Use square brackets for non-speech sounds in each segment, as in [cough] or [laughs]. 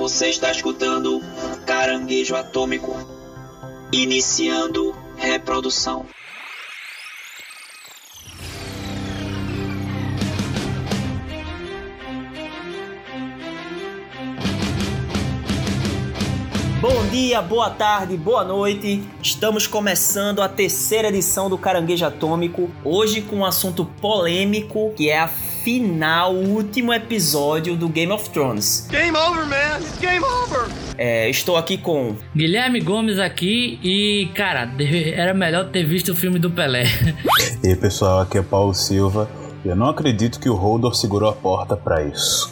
Você está escutando Caranguejo Atômico. Iniciando reprodução. Bom dia, boa tarde, boa noite. Estamos começando a terceira edição do Caranguejo Atômico. Hoje com um assunto polêmico que é a final, o último episódio do Game of Thrones. Game over, man! It's game over! É, estou aqui com Guilherme Gomes aqui e, cara, era melhor ter visto o filme do Pelé. E aí pessoal, aqui é Paulo Silva. E eu não acredito que o Holdor segurou a porta pra isso.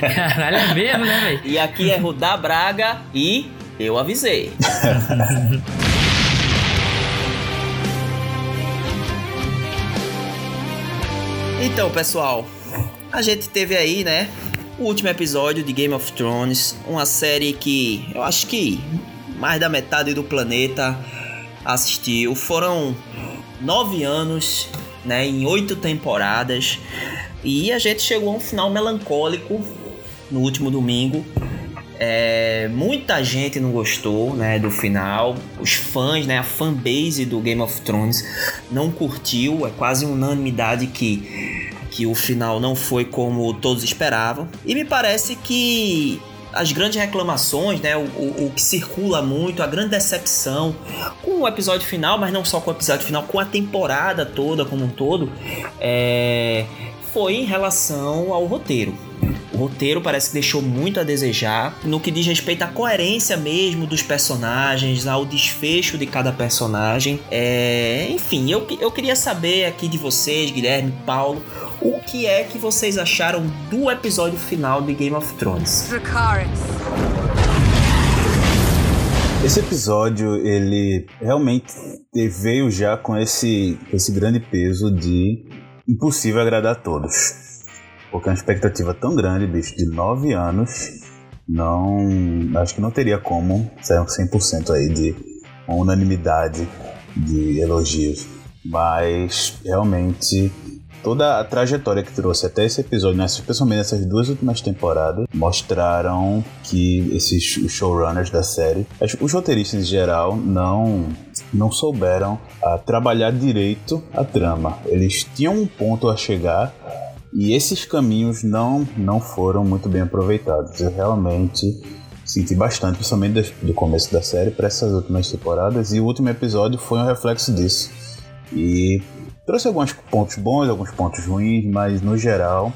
Caralho, é mesmo, né, velho? e aqui é Rudá Braga e eu avisei. [laughs] Então, pessoal, a gente teve aí, né, o último episódio de Game of Thrones, uma série que eu acho que mais da metade do planeta assistiu. Foram nove anos, né, em oito temporadas, e a gente chegou a um final melancólico no último domingo. É, muita gente não gostou né, do final. Os fãs, né, a fanbase do Game of Thrones não curtiu. É quase unanimidade que, que o final não foi como todos esperavam. E me parece que as grandes reclamações, né, o, o, o que circula muito, a grande decepção com o episódio final, mas não só com o episódio final, com a temporada toda como um todo, é, foi em relação ao roteiro. O roteiro parece que deixou muito a desejar no que diz respeito à coerência mesmo dos personagens, ao desfecho de cada personagem. É, enfim, eu, eu queria saber aqui de vocês, Guilherme, Paulo, o que é que vocês acharam do episódio final de Game of Thrones? Dracarys. Esse episódio, ele realmente veio já com esse, esse grande peso de impossível agradar a todos. Porque é uma expectativa tão grande, bicho, de nove anos, não. Acho que não teria como sair um 100% aí de unanimidade de elogios. Mas realmente toda a trajetória que trouxe até esse episódio, nessas, especialmente nessas duas últimas temporadas, mostraram que esses showrunners da série, os roteiristas em geral, não não souberam ah, trabalhar direito a trama. Eles tinham um ponto a chegar e esses caminhos não não foram muito bem aproveitados. Eu realmente senti bastante, principalmente das- do começo da série para essas últimas temporadas e o último episódio foi um reflexo disso. E trouxe alguns pontos bons, alguns pontos ruins, mas no geral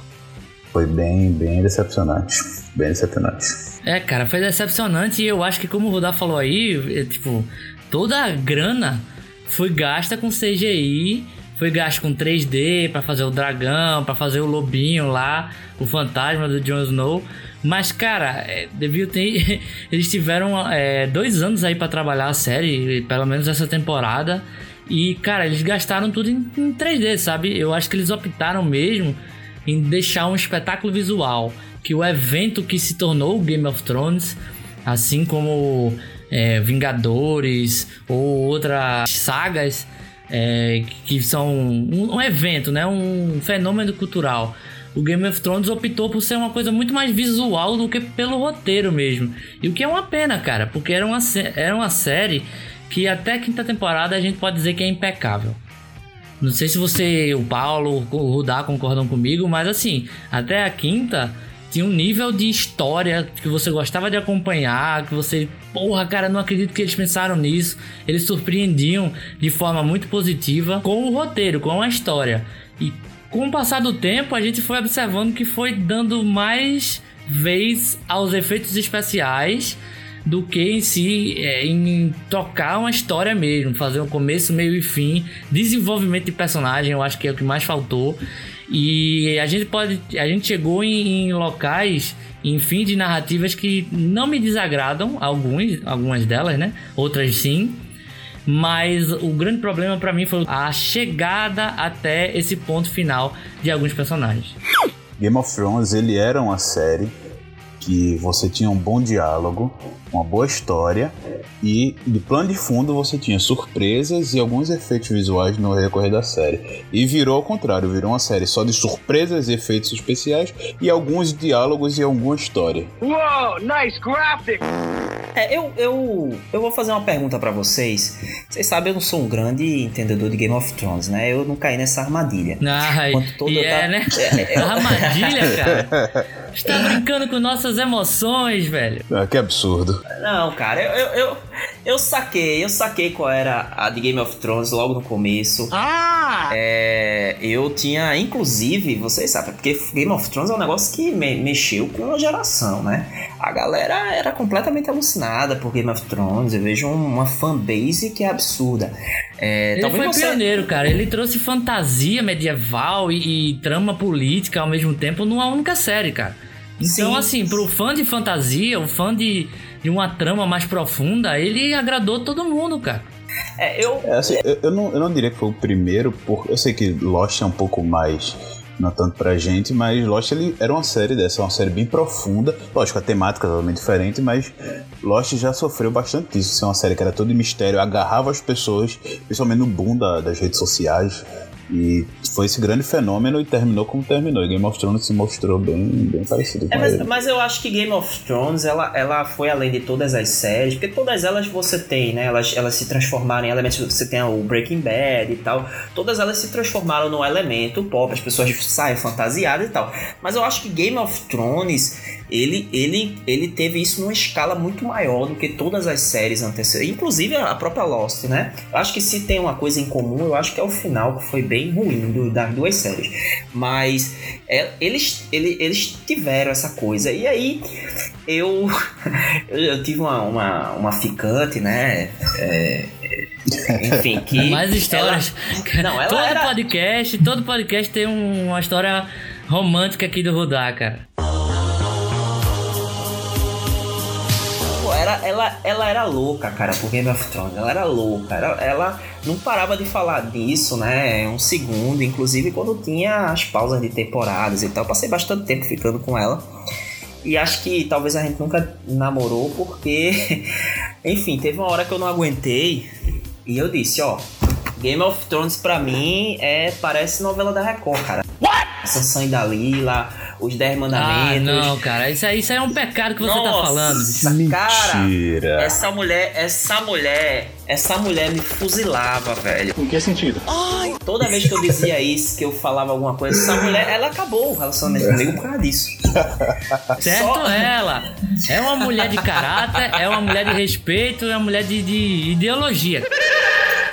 foi bem, bem decepcionante. Bem decepcionante. É, cara, foi decepcionante e eu acho que, como o Rudá falou aí, é, tipo, toda a grana foi gasta com CGI, foi gasta com 3D pra fazer o dragão, pra fazer o lobinho lá, o fantasma do Jon Snow. Mas, cara, é, deviam ter. [laughs] Eles tiveram é, dois anos aí pra trabalhar a série, pelo menos essa temporada. E, cara, eles gastaram tudo em, em 3D, sabe? Eu acho que eles optaram mesmo em deixar um espetáculo visual. Que o evento que se tornou o Game of Thrones, assim como é, Vingadores ou outras sagas é, que são um, um evento, né? um fenômeno cultural. O Game of Thrones optou por ser uma coisa muito mais visual do que pelo roteiro mesmo. E o que é uma pena, cara, porque era uma, era uma série que até a quinta temporada a gente pode dizer que é impecável. Não sei se você, o Paulo, o Rudá concordam comigo, mas assim, até a quinta tinha um nível de história que você gostava de acompanhar, que você, porra, cara, não acredito que eles pensaram nisso. Eles surpreendiam de forma muito positiva com o roteiro, com a história. E com o passar do tempo, a gente foi observando que foi dando mais vez aos efeitos especiais do que em si é, em tocar uma história mesmo, fazer um começo, meio e fim, desenvolvimento de personagem, eu acho que é o que mais faltou. E a gente pode, a gente chegou em, em locais, em fim de narrativas que não me desagradam, alguns, algumas delas, né? Outras sim. Mas o grande problema pra mim foi a chegada até esse ponto final de alguns personagens. Game of Thrones ele era uma série que você tinha um bom diálogo, uma boa história e de plano de fundo você tinha surpresas e alguns efeitos visuais no recorrer da série. E virou ao contrário, virou uma série só de surpresas e efeitos especiais e alguns diálogos e alguma história. Whoa, nice graphic! É, eu, eu, eu vou fazer uma pergunta para vocês. Vocês sabem, eu não sou um grande entendedor de Game of Thrones, né? Eu não caí nessa armadilha. Ah, e é, né? É, eu... Armadilha, cara. [laughs] Você tá brincando com nossas emoções, velho. Ah, que absurdo. Não, cara, eu, eu, eu, eu, saquei, eu saquei qual era a de Game of Thrones logo no começo. Ah! É, eu tinha, inclusive, vocês sabem, porque Game of Thrones é um negócio que me, mexeu com uma geração, né? A galera era completamente alucinada por Game of Thrones. Eu vejo uma fanbase que é absurda. É, ele foi você... pioneiro, cara. Ele trouxe fantasia medieval e, e, trama política ao mesmo tempo numa única série, cara. Então, Sim. assim, pro fã de fantasia, o fã de, de uma trama mais profunda, ele agradou todo mundo, cara. É, eu... É, assim, eu, eu, não, eu não diria que foi o primeiro, porque eu sei que Lost é um pouco mais não tanto pra gente, mas Lost ele era uma série dessa, uma série bem profunda. Lógico, a temática é totalmente diferente, mas Lost já sofreu bastante disso. Ser uma série que era toda mistério, agarrava as pessoas, principalmente no boom da, das redes sociais. E foi esse grande fenômeno e terminou como terminou. E Game of Thrones se mostrou bem, bem parecido com é, mas, mas eu acho que Game of Thrones, ela, ela foi além de todas as séries, porque todas elas você tem, né? Elas, elas se transformaram em elementos. Você tem o Breaking Bad e tal. Todas elas se transformaram num elemento pop, as pessoas saem fantasiadas e tal. Mas eu acho que Game of Thrones ele, ele, ele teve isso numa escala muito maior do que todas as séries anteriores, inclusive a própria Lost, né? Eu acho que se tem uma coisa em comum, eu acho que é o final, que foi bem ruim do, das duas séries. Mas é, eles, ele, eles tiveram essa coisa. E aí eu, [laughs] eu tive uma, uma, uma ficante, né? É, enfim, que. Mais histórias. Ela, não, ela todo era... podcast, todo podcast tem uma história romântica aqui do Rudá, cara. Ela, ela, era louca, cara, por Game of Thrones. Ela era louca. Ela, ela não parava de falar disso, né? Um segundo, inclusive quando tinha as pausas de temporadas e tal. passei bastante tempo ficando com ela. E acho que talvez a gente nunca namorou porque, [laughs] enfim, teve uma hora que eu não aguentei e eu disse, ó, Game of Thrones pra mim é parece novela da Record, cara. What? Sansa e Dalila, os Dez Mandamentos. Ah, não, cara, isso aí, isso aí é um pecado que você tá Nossa, tá falando. Mentira. Cara, essa mulher, essa mulher, essa mulher me fuzilava, velho. Em que sentido? Ai, toda vez que eu dizia isso, que eu falava alguma coisa, essa mulher, ela acabou o relacionamento comigo por causa disso. [laughs] Certo Só... ela. É uma mulher de caráter, é uma mulher de respeito, é uma mulher de, de ideologia.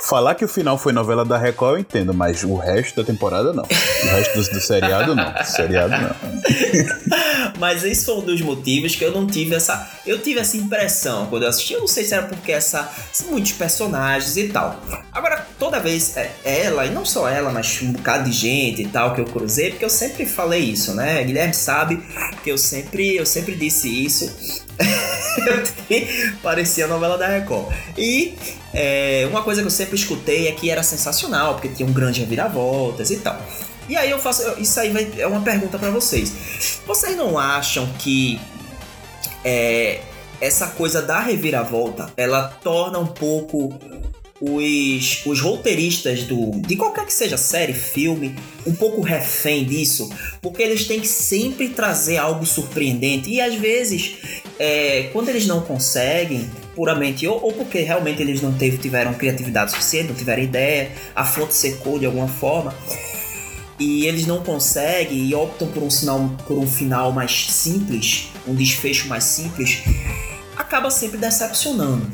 Falar que o final foi novela da Record eu entendo, mas o resto da temporada não. O resto do, do seriado não. Do seriado não. [laughs] mas esse foi um dos motivos que eu não tive essa. Eu tive essa impressão quando eu assisti. Eu não sei se era porque essa. muitos personagens e tal. Agora, toda vez é, ela, e não só ela, mas um bocado de gente e tal que eu cruzei, porque eu sempre falei isso, né? Guilherme sabe que eu sempre, eu sempre disse isso. [laughs] parecia a novela da Record. E é, uma coisa que eu sempre escutei é que era sensacional, porque tinha um grande reviravoltas e tal. E aí eu faço. Isso aí vai, é uma pergunta para vocês. Vocês não acham que é, essa coisa da reviravolta ela torna um pouco os, os roteiristas do, de qualquer que seja série, filme, um pouco refém disso, porque eles têm que sempre trazer algo surpreendente e às vezes, é, quando eles não conseguem, puramente ou, ou, porque realmente eles não teve, tiveram criatividade suficiente, não tiveram ideia, a fonte secou de alguma forma e eles não conseguem e optam por um, sinal, por um final mais simples, um desfecho mais simples, acaba sempre decepcionando.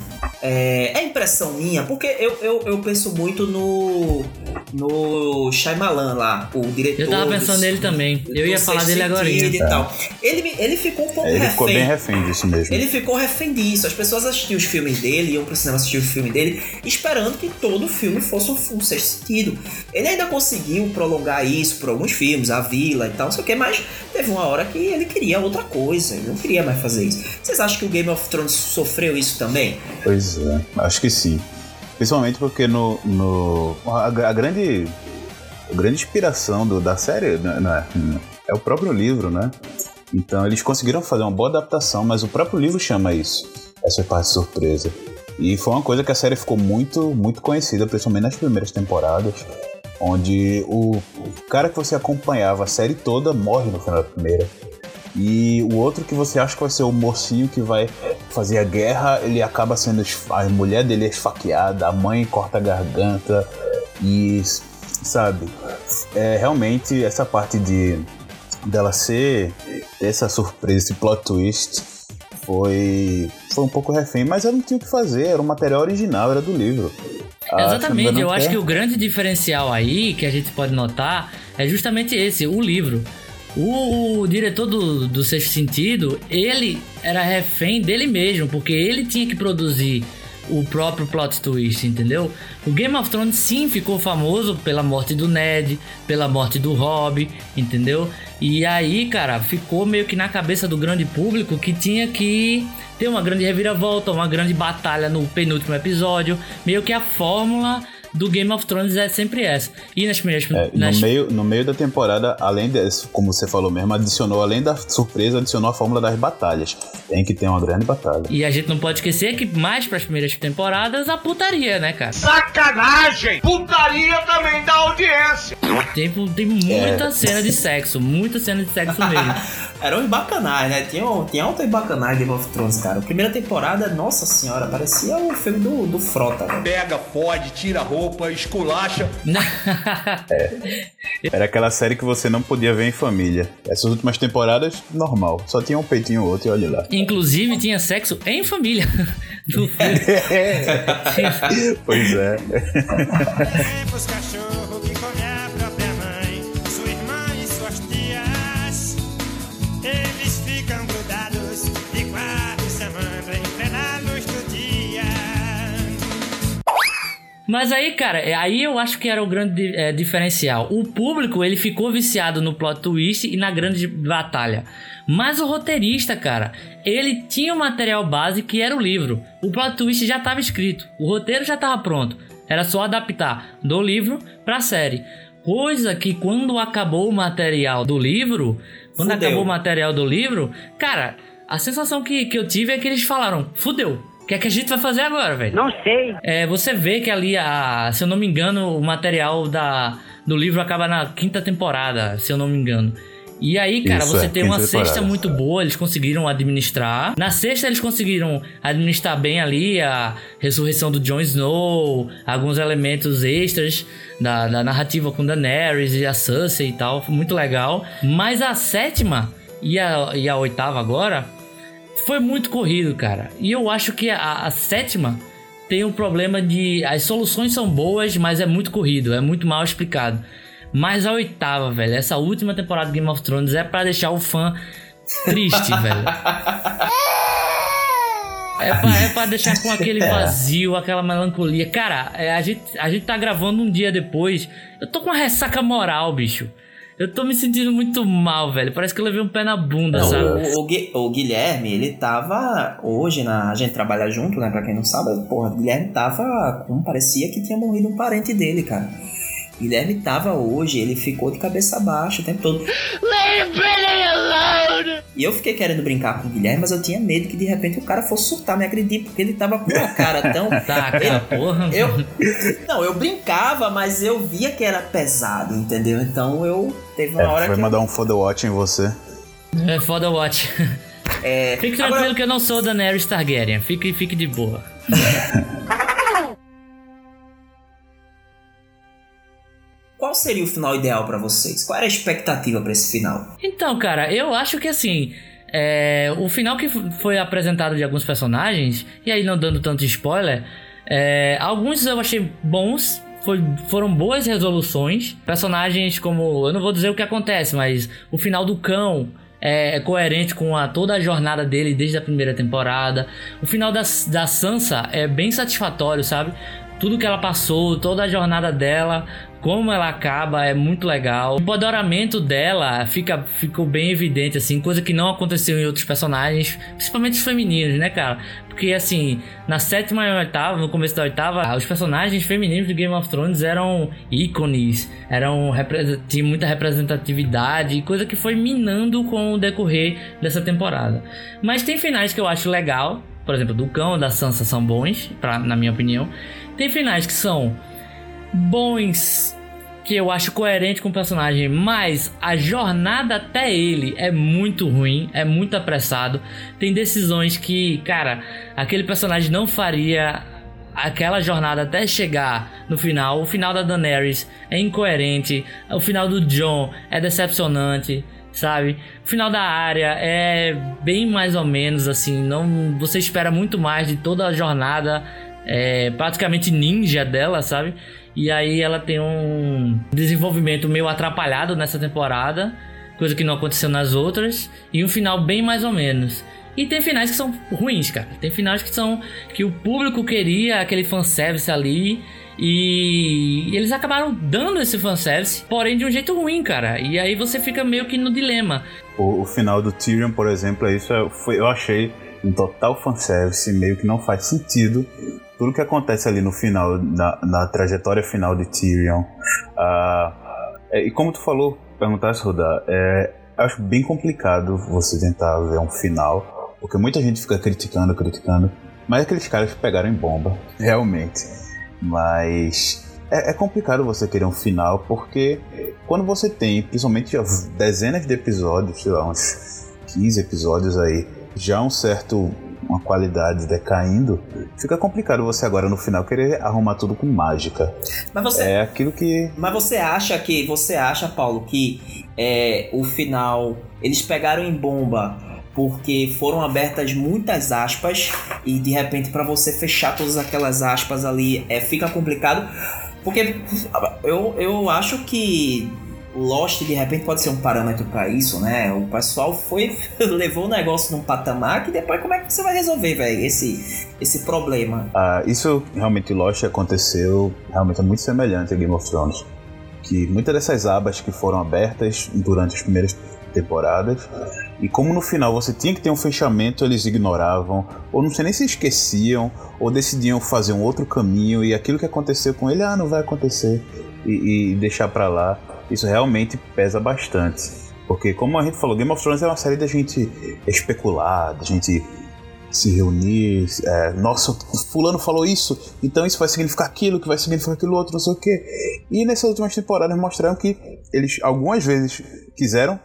É, é impressão minha, porque eu, eu, eu penso muito no. No Shyamalan lá, o diretor. Eu tava pensando nele também. Eu ia falar dele agora. E tal. Ele, ele ficou um pouco ele refém. Ele ficou bem refém disso mesmo. Ele ficou refém disso. As pessoas assistiam os filmes dele, iam pro cinema assistir o filme dele, esperando que todo o filme fosse um, um sexto sentido. Ele ainda conseguiu prolongar isso por alguns filmes, A Vila e tal, não sei o que, mas teve uma hora que ele queria outra coisa. Ele não queria mais fazer isso. Vocês acham que o Game of Thrones sofreu isso também? Pois é, acho que sim. Principalmente porque no, no a, a grande a grande inspiração do, da série né, é, é o próprio livro, né? Então eles conseguiram fazer uma boa adaptação, mas o próprio livro chama isso, essa parte surpresa. E foi uma coisa que a série ficou muito, muito conhecida, principalmente nas primeiras temporadas, onde o cara que você acompanhava a série toda morre no final da primeira. E o outro que você acha que vai ser o mocinho que vai fazer a guerra, ele acaba sendo. A mulher dele é esfaqueada, a mãe corta a garganta. E, sabe, é realmente essa parte de dela ser essa surpresa, esse plot twist foi foi um pouco refém, mas eu não tinha o que fazer, era o material original, era do livro. Exatamente, eu acho que o grande diferencial aí que a gente pode notar é justamente esse, o livro. O, o, diretor do, do Sexto Sentido, ele era refém dele mesmo, porque ele tinha que produzir o próprio plot twist, entendeu? O Game of Thrones sim ficou famoso pela morte do Ned, pela morte do Robb, entendeu? E aí, cara, ficou meio que na cabeça do grande público que tinha que ter uma grande reviravolta, uma grande batalha no penúltimo episódio, meio que a fórmula do Game of Thrones é sempre essa. E nas primeiras. É, nas... No, meio, no meio da temporada, além de, como você falou mesmo, adicionou, além da surpresa, adicionou a fórmula das batalhas. Tem que ter uma grande batalha. E a gente não pode esquecer que mais para as primeiras temporadas, a putaria, né, cara? Sacanagem! Putaria também dá audiência! Tem, tem muita é. cena de sexo, muita cena de sexo mesmo. [laughs] Era um bacanais, né? Tinha, tinha alta bacanais Game of Thrones, cara. A primeira temporada, nossa senhora, parecia o filme do, do Frota, velho. Pega, pode, tira a roupa, esculacha. [laughs] é. Era aquela série que você não podia ver em família. Essas últimas temporadas, normal. Só tinha um peitinho ou outro e olha lá. Inclusive, tinha sexo em família. No [laughs] filme. pois é. Mas aí, cara, é, aí eu acho que era o grande é, diferencial. O público, ele ficou viciado no plot twist e na grande batalha. Mas o roteirista, cara, ele tinha o material base que era o livro. O plot twist já estava escrito, o roteiro já estava pronto. Era só adaptar do livro para a série. Coisa que quando acabou o material do livro, quando fudeu. acabou o material do livro, cara, a sensação que, que eu tive é que eles falaram: fudeu, o que é que a gente vai fazer agora, velho? Não sei. É, você vê que ali, a, se eu não me engano, o material da, do livro acaba na quinta temporada, se eu não me engano. E aí, cara, Isso, você é, tem uma sexta muito boa, eles conseguiram administrar. Na sexta, eles conseguiram administrar bem ali a ressurreição do Jon Snow, alguns elementos extras da, da narrativa com Daenerys e a Cersei e tal. Foi muito legal. Mas a sétima e a, e a oitava agora foi muito corrido, cara. E eu acho que a, a sétima tem o um problema de. As soluções são boas, mas é muito corrido, é muito mal explicado. Mas a oitava, velho, essa última temporada de Game of Thrones é para deixar o fã triste, [laughs] velho. É pra, é pra deixar com aquele é. vazio, aquela melancolia. Cara, é, a, gente, a gente tá gravando um dia depois. Eu tô com uma ressaca moral, bicho. Eu tô me sentindo muito mal, velho. Parece que eu levei um pé na bunda, não, sabe? O, o, o, Guilherme, ele tava. Hoje, na, a gente trabalha junto, né? Pra quem não sabe, porra, o Guilherme tava. Como parecia que tinha morrido um parente dele, cara. Guilherme tava hoje, ele ficou de cabeça baixa o tempo todo. Leave Billy alone! E eu fiquei querendo brincar com o Guilherme, mas eu tinha medo que de repente o cara fosse surtar, me acredito, porque ele tava com a cara tão. [laughs] tá, cara, porra. Eu, não, eu brincava, mas eu via que era pesado, entendeu? Então eu. Teve uma é, hora foi que. mandar um foda watch em você. É, foda watch. É, fique tranquilo agora... que eu não sou da Daenerys Targaryen. Fique, fique de boa. [laughs] seria o final ideal para vocês? Qual era a expectativa para esse final? Então, cara, eu acho que assim. É, o final que foi apresentado de alguns personagens, e aí não dando tanto spoiler, é, alguns eu achei bons, foi, foram boas resoluções. Personagens como. Eu não vou dizer o que acontece, mas o final do cão é, é coerente com a, toda a jornada dele desde a primeira temporada. O final da, da Sansa é bem satisfatório, sabe? Tudo que ela passou, toda a jornada dela como ela acaba é muito legal. O empoderamento dela fica, ficou bem evidente, assim, coisa que não aconteceu em outros personagens, principalmente os femininos, né, cara? Porque, assim, na sétima e oitava, no começo da oitava, os personagens femininos de Game of Thrones eram ícones, eram tinham muita representatividade, coisa que foi minando com o decorrer dessa temporada. Mas tem finais que eu acho legal, por exemplo, do Cão da Sansa são bons, pra, na minha opinião. Tem finais que são bons que eu acho coerente com o personagem, mas a jornada até ele é muito ruim, é muito apressado. Tem decisões que, cara, aquele personagem não faria aquela jornada até chegar no final. O final da Daenerys é incoerente, o final do John é decepcionante, sabe? O final da área é bem mais ou menos assim, não você espera muito mais de toda a jornada é, praticamente ninja dela, sabe? E aí ela tem um desenvolvimento meio atrapalhado nessa temporada, coisa que não aconteceu nas outras, e um final bem mais ou menos. E tem finais que são ruins, cara. Tem finais que são que o público queria aquele fanservice ali e eles acabaram dando esse fanservice, porém de um jeito ruim, cara. E aí você fica meio que no dilema. O, o final do Tyrion, por exemplo, isso é, foi, eu achei um total fanservice, meio que não faz sentido tudo que acontece ali no final, na, na trajetória final de Tyrion. Uh, e como tu falou, perguntasse, Rodar, é, acho bem complicado você tentar ver um final, porque muita gente fica criticando, criticando, mas aqueles caras pegaram em bomba, realmente. Mas é, é, complicado você querer um final, porque quando você tem, principalmente dezenas de episódios, sei lá, uns 15 episódios aí, já um certo uma qualidade decaindo, fica complicado você agora no final querer arrumar tudo com mágica. Mas você, é aquilo que. Mas você acha que. Você acha, Paulo, que é, o final. Eles pegaram em bomba porque foram abertas muitas aspas e de repente para você fechar todas aquelas aspas ali é, fica complicado. Porque eu, eu acho que Lost de repente pode ser um parâmetro para isso, né? O pessoal foi [laughs] levou o negócio num patamar que depois como é que você vai resolver, velho, esse esse problema? Ah, isso realmente Lost aconteceu, realmente é muito semelhante a Game of Thrones, que muitas dessas abas que foram abertas durante as primeiras temporadas e como no final você tinha que ter um fechamento, eles ignoravam, ou não sei nem se esqueciam, ou decidiam fazer um outro caminho e aquilo que aconteceu com ele, ah, não vai acontecer e, e deixar para lá isso realmente pesa bastante. Porque, como a gente falou, Game of Thrones é uma série da gente especular, da gente se reunir. É, Nossa, Fulano falou isso, então isso vai significar aquilo, que vai significar aquilo outro, não sei o quê. E nessas últimas temporadas mostraram que eles algumas vezes quiseram.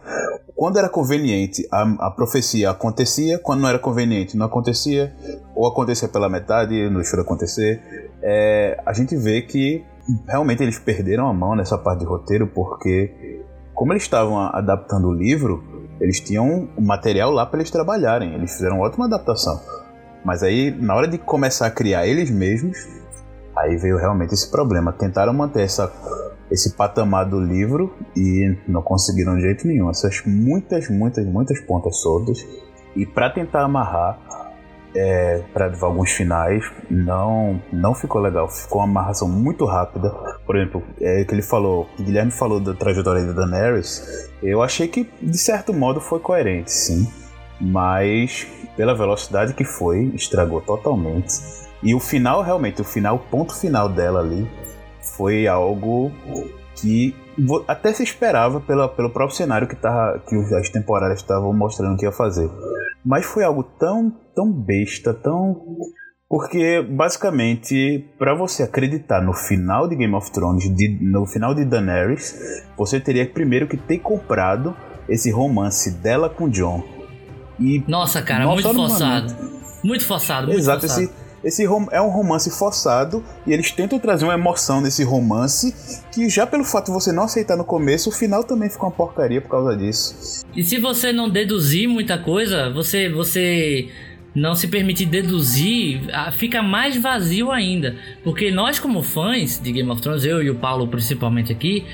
Quando era conveniente, a, a profecia acontecia, quando não era conveniente, não acontecia, ou acontecia pela metade, não deixou de acontecer. É, a gente vê que realmente eles perderam a mão nessa parte de roteiro porque como eles estavam adaptando o livro, eles tinham o material lá para eles trabalharem. Eles fizeram uma ótima adaptação. Mas aí, na hora de começar a criar eles mesmos, aí veio realmente esse problema. Tentaram manter essa, esse patamar do livro e não conseguiram de jeito nenhum. Essas muitas, muitas, muitas pontas soltas. E para tentar amarrar, é, para alguns finais não não ficou legal. Ficou uma amarração muito rápida. Por exemplo é que ele falou que Guilherme falou da trajetória da Daenerys eu achei que de certo modo foi coerente sim. Mas pela velocidade que foi estragou totalmente. E o final realmente o final o ponto final dela ali foi algo que até se esperava pela, pelo próprio cenário que, tava, que as temporadas estavam mostrando que ia fazer. Mas foi algo tão, tão besta, tão. Porque, basicamente, para você acreditar no final de Game of Thrones, de, no final de Daenerys, você teria primeiro que ter comprado esse romance dela com John. E Nossa, cara, muito forçado. Muito forçado, muito Exato, forçado. Esse, esse é um romance forçado e eles tentam trazer uma emoção nesse romance que já pelo fato de você não aceitar no começo, o final também fica uma porcaria por causa disso. E se você não deduzir muita coisa, você você não se permitir deduzir, fica mais vazio ainda. Porque nós, como fãs de Game of Thrones, eu e o Paulo principalmente aqui,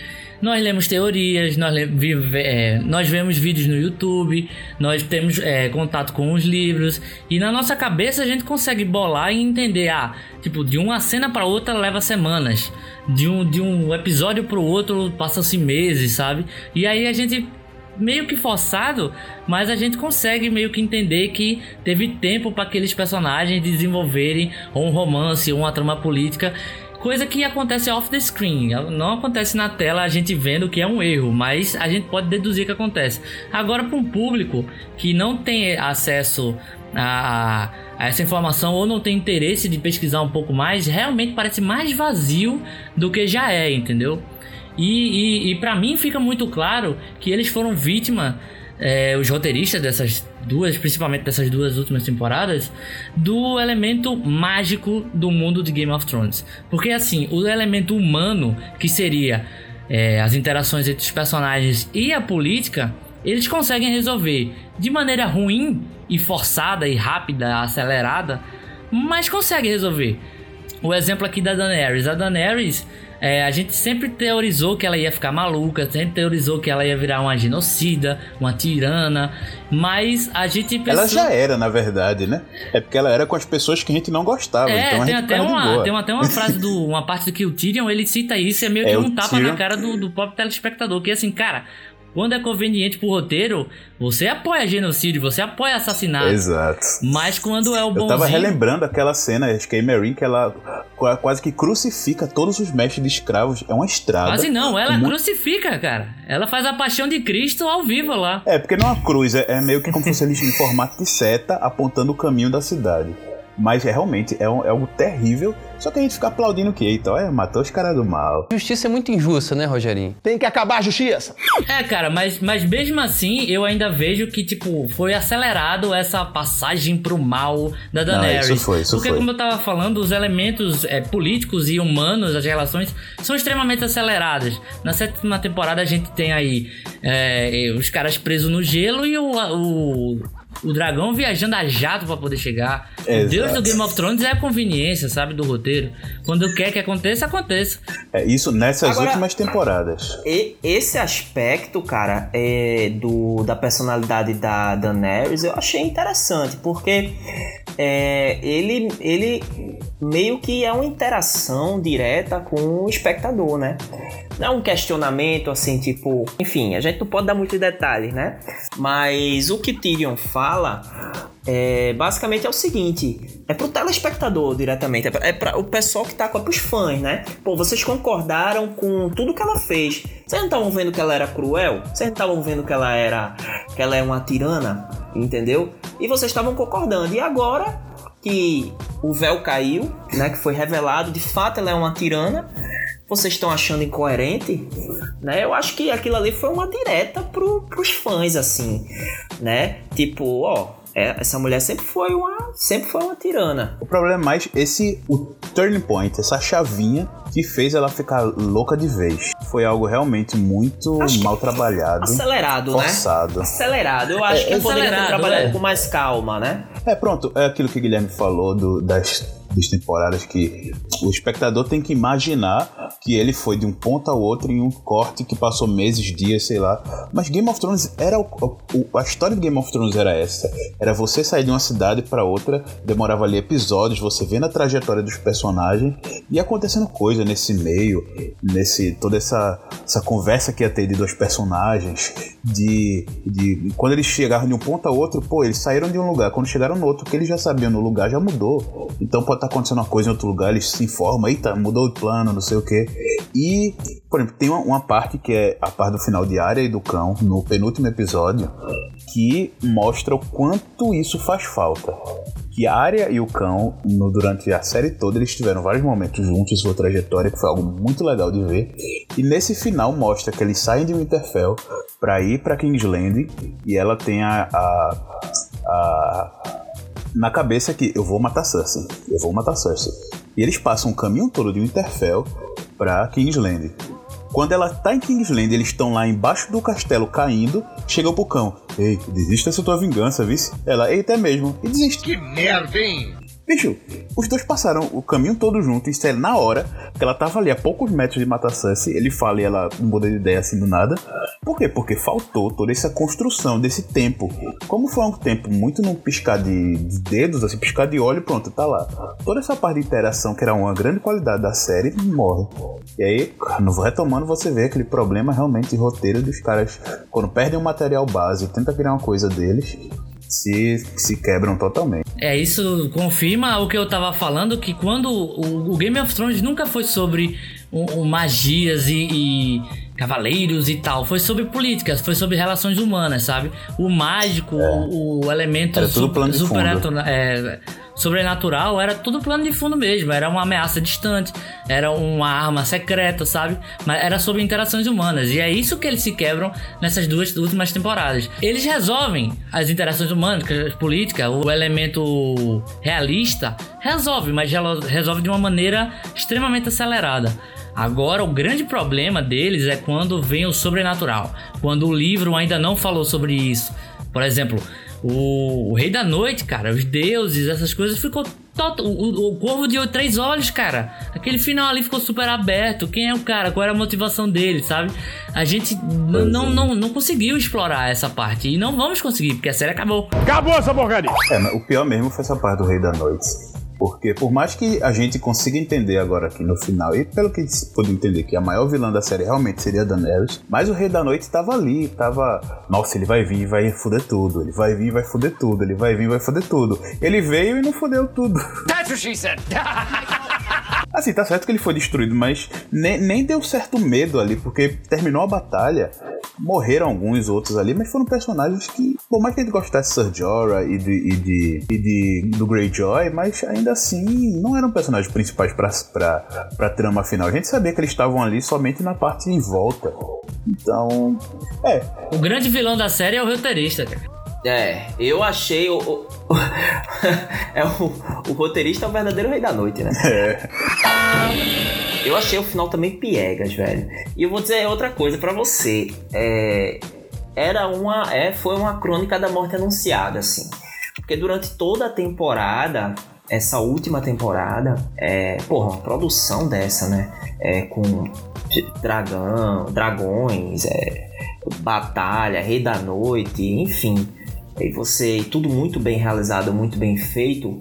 nós lemos teorias, nós, vive, é, nós vemos vídeos no YouTube, nós temos é, contato com os livros e na nossa cabeça a gente consegue bolar e entender, ah, tipo, de uma cena para outra leva semanas, de um, de um episódio para o outro passam-se meses, sabe? E aí a gente meio que forçado, mas a gente consegue meio que entender que teve tempo para aqueles personagens desenvolverem um romance, uma trama política. Coisa que acontece off the screen, não acontece na tela a gente vendo que é um erro, mas a gente pode deduzir que acontece. Agora, para um público que não tem acesso a, a, essa informação ou não tem interesse de pesquisar um pouco mais, realmente parece mais vazio do que já é, entendeu? E, e, e para mim fica muito claro que eles foram vítima, é, os roteiristas dessas duas, principalmente dessas duas últimas temporadas, do elemento mágico do mundo de Game of Thrones. Porque assim, o elemento humano, que seria é, as interações entre os personagens e a política, eles conseguem resolver de maneira ruim e forçada e rápida, acelerada, mas conseguem resolver. O exemplo aqui da Daenerys. A Daenerys é, a gente sempre teorizou que ela ia ficar maluca, sempre teorizou que ela ia virar uma genocida, uma tirana, mas a gente pensou... Ela já era, na verdade, né? É porque ela era com as pessoas que a gente não gostava, é, então tem até uma, Tem até uma frase, [laughs] do, uma parte do que o Tyrion, ele cita isso, é meio que é, um tapa Tyrion... na cara do, do próprio telespectador, que assim, cara, quando é conveniente pro roteiro, você apoia genocídio, você apoia assassinato. Exato. Mas quando é o bonzinho... Eu tava relembrando aquela cena, acho que é Emery, que ela quase que crucifica todos os mestres de escravos. É uma estrada. Quase não, ela muito... crucifica, cara. Ela faz a paixão de Cristo ao vivo lá. É, porque não é uma cruz, é, é meio que como se fosse em formato de seta apontando o caminho da cidade. Mas é, realmente é, um, é algo terrível. Só que a gente fica aplaudindo que, eita, olha, matou os caras do mal. Justiça é muito injusta, né, Rogerinho? Tem que acabar a justiça! É, cara, mas, mas mesmo assim, eu ainda vejo que, tipo, foi acelerado essa passagem pro mal da Daenerys. Não, isso foi, isso Porque, foi. como eu tava falando, os elementos é, políticos e humanos, as relações, são extremamente aceleradas. Na sétima temporada a gente tem aí é, os caras presos no gelo e o, o o dragão viajando a jato para poder chegar. Exato. O Deus do Game of Thrones é a conveniência, sabe, do roteiro. Quando quer que aconteça, aconteça. É isso nessas Agora, últimas temporadas. E, esse aspecto, cara, é, do, da personalidade da Daenerys, eu achei interessante, porque é, ele, ele meio que é uma interação direta com o espectador, né? Não é um questionamento assim, tipo. Enfim, a gente não pode dar muitos detalhes, né? Mas o que Tyrion fala é, basicamente é o seguinte: é pro telespectador diretamente, é para o pessoal que tá com os fãs, né? Pô, vocês concordaram com tudo que ela fez. Vocês não estavam vendo que ela era cruel? Vocês não estavam vendo que ela era. que ela é uma tirana? Entendeu? E vocês estavam concordando. E agora que o véu caiu, né? Que foi revelado, de fato ela é uma tirana vocês estão achando incoerente, né? Eu acho que aquilo ali foi uma direta pro, pros fãs, assim, né? Tipo, ó, é, essa mulher sempre foi uma sempre foi uma tirana. O problema é mais esse o turning point, essa chavinha que fez ela ficar louca de vez. Foi algo realmente muito mal trabalhado, acelerado, né? forçado. né? Acelerado. Eu acho é, que poderia ter trabalhado é. com mais calma, né? É pronto, é aquilo que o Guilherme falou do, das das temporadas que o espectador tem que imaginar que ele foi de um ponto ao outro em um corte que passou meses, dias, sei lá. Mas Game of Thrones era o, o, a história de Game of Thrones era essa. Era você sair de uma cidade para outra, demorava ali episódios, você vendo a trajetória dos personagens e acontecendo coisa nesse meio, nesse toda essa, essa conversa que ia ter de dois personagens, de, de quando eles chegaram de um ponto ao outro, pô, eles saíram de um lugar, quando chegaram no outro, que eles já sabiam no lugar já mudou. Então pode tá acontecendo uma coisa em outro lugar, eles se informam, eita, mudou o plano, não sei o que. E, por exemplo, tem uma, uma, parte que é a parte do final de Área e do Cão, no penúltimo episódio, que mostra o quanto isso faz falta. Que a Arya e o Cão, no, durante a série toda, eles tiveram vários momentos juntos sua trajetória, que foi algo muito legal de ver. E nesse final mostra que eles saem de Winterfell para ir para Kingsland e ela tem a, a, a na cabeça que eu vou matar Cersei, eu vou matar Cersei. E eles passam o caminho todo de Winterfell para Kingsland. Quando ela tá em Kingsland, eles estão lá embaixo do castelo caindo, chega pro cão. Ei, desista dessa tua vingança, vice. Ela, eita é mesmo. E desiste. Que merda, hein? Bicho, os dois passaram o caminho todo junto, isso é na hora, que ela tava ali a poucos metros de matar Cersei, ele fala e ela muda de ideia assim do nada. Por quê? Porque faltou toda essa construção desse tempo. Como foi um tempo muito num piscar de, de dedos, assim, piscar de olho, pronto, tá lá. Toda essa parte de interação, que era uma grande qualidade da série, morre. E aí, no retomando, você vê aquele problema realmente de roteiro dos caras, quando perdem o material base e tenta criar uma coisa deles, se, se quebram totalmente. É, isso confirma o que eu tava falando, que quando o, o Game of Thrones nunca foi sobre o, magias e, e, cavaleiros e tal, foi sobre políticas, foi sobre relações humanas, sabe? O mágico, é. o, o, elemento Era tudo plano de super, é, sobrenatural era tudo plano de fundo mesmo, era uma ameaça distante, era uma arma secreta, sabe? Mas era sobre interações humanas. E é isso que eles se quebram nessas duas últimas temporadas. Eles resolvem as interações humanas, a política, o elemento realista, resolve, mas resolve de uma maneira extremamente acelerada. Agora, o grande problema deles é quando vem o sobrenatural, quando o livro ainda não falou sobre isso. Por exemplo, o, o, Rei da Noite, cara, os deuses, essas coisas, ficou todo. O, o Corvo de Três Olhos, cara. Aquele final ali ficou super aberto. Quem é o cara? Qual era a motivação dele, sabe? A gente não, não, não, não conseguiu explorar essa parte. E não vamos conseguir, porque a série acabou. Acabou essa porcaria! É, mas o pior mesmo foi essa parte do Rei da Noite. Porque por mais que a gente consiga entender agora aqui no final, e pelo que se pode entender que a maior vilã da série realmente seria a Daenerys, mas o Rei da Noite estava ali, estava, nossa, ele vai vir e vai foder tudo, ele vai vir e vai foder tudo, ele vai vir e vai foder tudo. Ele veio e não fodeu tudo. That's what she said. [laughs] Assim, tá certo que ele foi destruído, mas nem, nem deu certo medo ali, porque terminou a batalha, morreram alguns outros ali, mas foram personagens que, por mais que gente gostasse de Sir Jorah e, de, e, de, e de, do Greyjoy, mas ainda assim não eram personagens principais pra, pra, pra trama final. A gente sabia que eles estavam ali somente na parte em volta. Então, é. O grande vilão da série é o roteirista, cara. É, eu achei o. o [laughs] é o, o roteirista é o verdadeiro rei da noite, né? É. Eu achei o final também piegas, velho. E eu vou dizer outra coisa para você. É, era uma. É, foi uma crônica da morte anunciada, assim. Porque durante toda a temporada, essa última temporada, é, porra, uma produção dessa, né? É, com dragão, dragões, é, batalha, rei da noite, enfim e você tudo muito bem realizado, muito bem feito,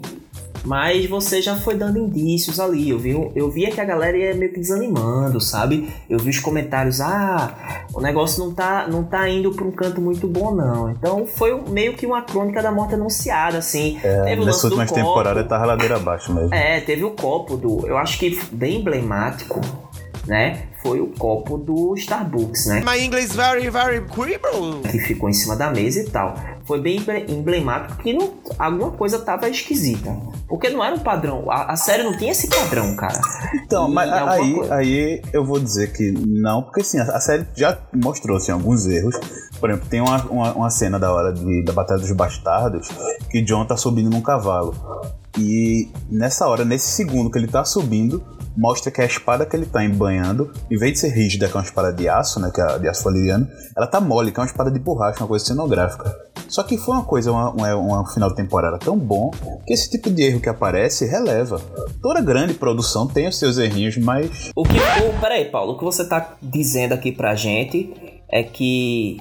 mas você já foi dando indícios ali. Eu vi, eu via que a galera ia meio que desanimando, sabe? Eu vi os comentários, ah, o negócio não tá, não tá indo pra um canto muito bom, não. Então foi meio que uma crônica da morte anunciada, assim. É, teve nessa última temporada tá ladeira abaixo mesmo. É, teve o copo do. Eu acho que bem emblemático né? Foi o copo do Starbucks, né? My English very, very cribble. Que ficou em cima da mesa e tal. Foi bem emblemático que não, alguma coisa tava esquisita. Porque não era um padrão. A, a série não tinha esse padrão, cara. Então, e mas aí, coisa... aí eu vou dizer que não, porque assim, a, a série já mostrou assim, alguns erros. Por exemplo, tem uma, uma, uma cena da hora de, da Batalha dos Bastardos que John tá subindo num cavalo. E nessa hora, nesse segundo que ele tá subindo, mostra que a espada que ele tá embanhando, em vez de ser rígida, que é uma espada de aço, né, que é de aço valeriano, ela tá mole, que é uma espada de borracha, uma coisa cenográfica. Só que foi uma coisa, uma, uma, final de temporada tão bom, que esse tipo de erro que aparece releva. Toda grande produção tem os seus errinhos, mas... O que... Oh, peraí, Paulo, o que você tá dizendo aqui pra gente é que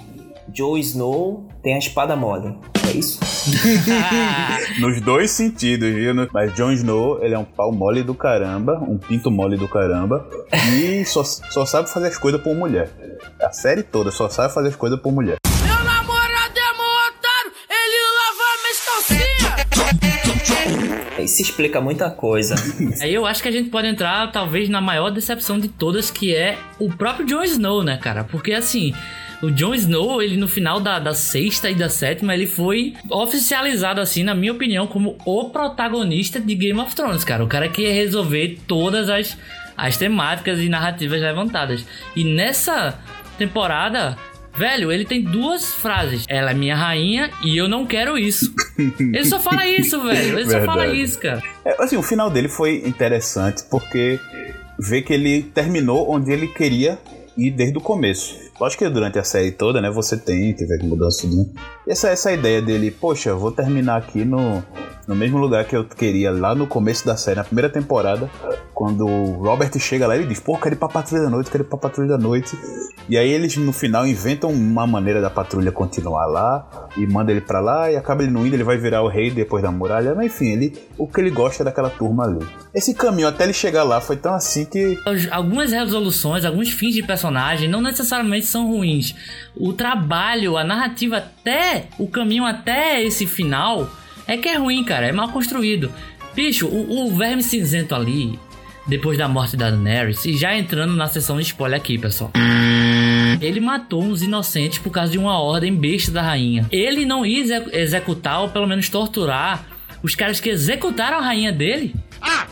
Joe Snow tem a espada mole. É isso? [laughs] Nos dois sentidos, viu? Mas Jon Snow, ele é um pau mole do caramba, um pinto mole do caramba, e só, só sabe fazer as coisas por mulher. A série toda só sabe fazer as coisas por mulher. Meu namorado é meu otário, ele lava minhas calcinhas! Isso explica muita coisa. [laughs] Aí eu acho que a gente pode entrar, talvez, na maior decepção de todas, que é o próprio Jon Snow, né, cara? Porque assim o Jon Snow, ele no final da, da sexta e da sétima, ele foi oficializado, assim, na minha opinião, como o protagonista de Game of Thrones, cara. O cara que ia resolver todas as, as temáticas e narrativas levantadas. E nessa temporada, Velho, ele tem duas frases. Ela é minha rainha e eu não quero isso. [laughs] ele só fala isso, velho. Ele Verdade. só fala isso, cara. É, assim, o final dele foi interessante porque vê que ele terminou onde ele queria ir desde o começo. Lógico que durante a série toda, né, você tem, teve mudança de. Essa, essa ideia dele, poxa, vou terminar aqui no, no mesmo lugar que eu queria lá no começo da série, na primeira temporada, quando o Robert chega lá ele diz, pô, quero ir pra Patrulha da Noite, quero ir pra Patrulha da Noite. E aí eles no final inventam uma maneira da patrulha continuar lá e manda ele pra lá e acaba ele não indo, ele vai virar o rei depois da muralha. Mas enfim, ele, o que ele gosta é daquela turma ali. Esse caminho até ele chegar lá foi tão assim que. Algumas resoluções, alguns fins de personagem não necessariamente são ruins. O trabalho, a narrativa até o caminho até esse final é que é ruim, cara. É mal construído. Bicho, o, o verme cinzento ali, depois da morte da Daenerys, e já entrando na sessão de spoiler aqui, pessoal. Ele matou uns inocentes por causa de uma ordem besta da rainha. Ele não ia executar, ou pelo menos torturar, os caras que executaram a rainha dele. Ah,